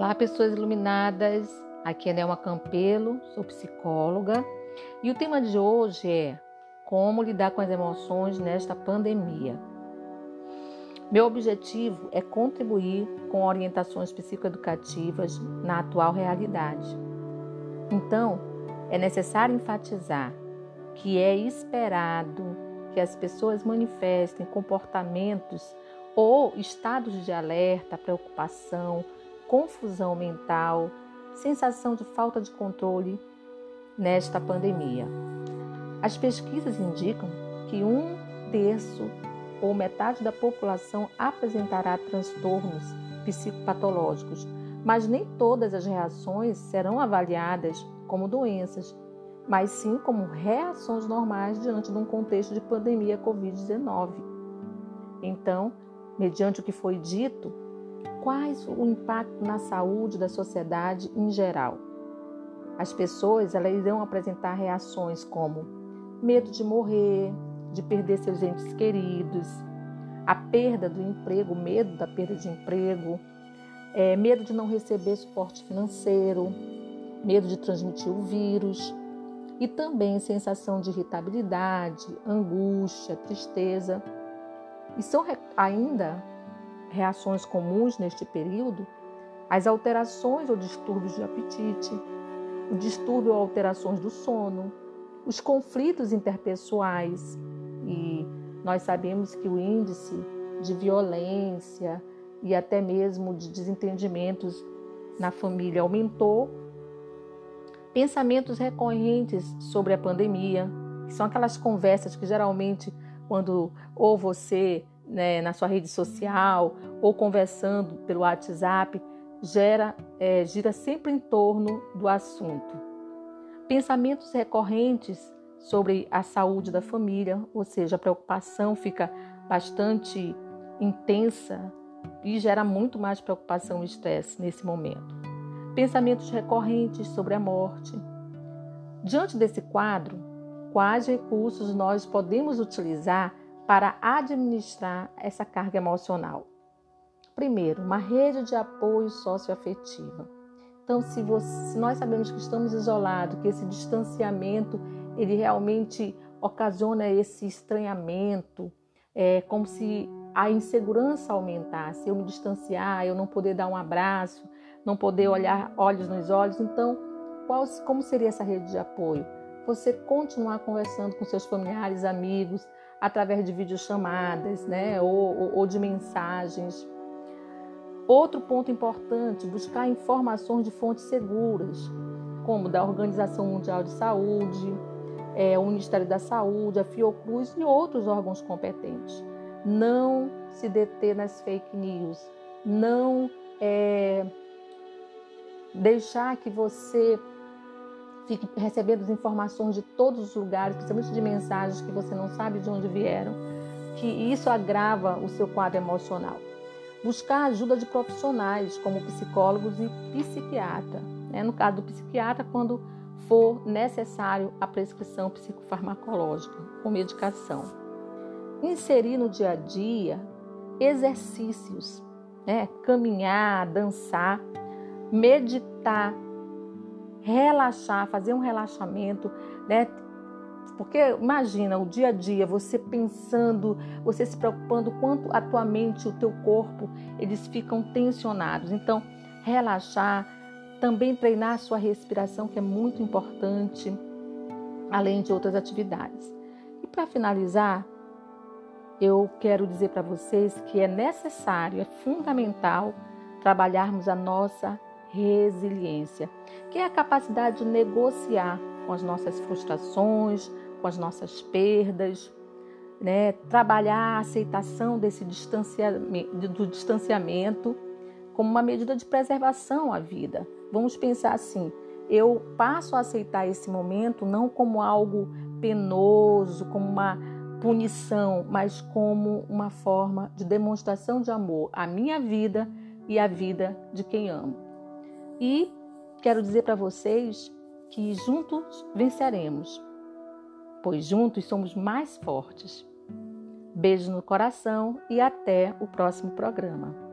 Olá, pessoas iluminadas. Aqui é Nelma Campelo, sou psicóloga e o tema de hoje é como lidar com as emoções nesta pandemia. Meu objetivo é contribuir com orientações psicoeducativas na atual realidade. Então, é necessário enfatizar que é esperado que as pessoas manifestem comportamentos ou estados de alerta, preocupação, confusão mental, sensação de falta de controle nesta pandemia. As pesquisas indicam que um terço ou metade da população apresentará transtornos psicopatológicos, mas nem todas as reações serão avaliadas como doenças, mas sim como reações normais diante de um contexto de pandemia Covid-19. Então, mediante o que foi dito, quais o impacto na saúde da sociedade em geral. As pessoas elas irão apresentar reações como medo de morrer, de perder seus entes queridos, a perda do emprego, medo da perda de emprego, é, medo de não receber suporte financeiro, medo de transmitir o vírus e também sensação de irritabilidade, angústia, tristeza. E são ainda reações comuns neste período, as alterações ou distúrbios de apetite, o distúrbio ou alterações do sono, os conflitos interpessoais e nós sabemos que o índice de violência e até mesmo de desentendimentos na família aumentou. Pensamentos recorrentes sobre a pandemia, que são aquelas conversas que geralmente quando ou você né, na sua rede social ou conversando pelo WhatsApp, gera, é, gira sempre em torno do assunto. Pensamentos recorrentes sobre a saúde da família, ou seja, a preocupação fica bastante intensa e gera muito mais preocupação e estresse nesse momento. Pensamentos recorrentes sobre a morte. Diante desse quadro, quais recursos nós podemos utilizar para administrar essa carga emocional? Primeiro, uma rede de apoio socioafetiva. Então, se, você, se nós sabemos que estamos isolados, que esse distanciamento ele realmente ocasiona esse estranhamento, é como se a insegurança aumentasse, eu me distanciar, eu não poder dar um abraço, não poder olhar olhos nos olhos. Então, qual, como seria essa rede de apoio? Você continuar conversando com seus familiares, amigos, através de videochamadas, né, ou, ou, ou de mensagens. Outro ponto importante, buscar informações de fontes seguras, como da Organização Mundial de Saúde, é, o Ministério da Saúde, a Fiocruz e outros órgãos competentes. Não se deter nas fake news, não é, deixar que você fique recebendo informações de todos os lugares, principalmente de mensagens que você não sabe de onde vieram, que isso agrava o seu quadro emocional. Buscar ajuda de profissionais, como psicólogos e psiquiatra. Né? No caso do psiquiatra, quando for necessário a prescrição psicofarmacológica com medicação. Inserir no dia a dia exercícios, né? caminhar, dançar, meditar, relaxar, fazer um relaxamento, né? Porque imagina o dia a dia, você pensando, você se preocupando quanto a tua mente, o teu corpo, eles ficam tensionados. Então, relaxar, também treinar a sua respiração, que é muito importante, além de outras atividades. E para finalizar, eu quero dizer para vocês que é necessário, é fundamental trabalharmos a nossa resiliência, que é a capacidade de negociar com as nossas frustrações, com as nossas perdas, né? trabalhar a aceitação desse distanciamento, do distanciamento como uma medida de preservação à vida. Vamos pensar assim: eu passo a aceitar esse momento não como algo penoso, como uma punição, mas como uma forma de demonstração de amor à minha vida e à vida de quem amo. E quero dizer para vocês que juntos venceremos, pois juntos somos mais fortes. Beijo no coração e até o próximo programa.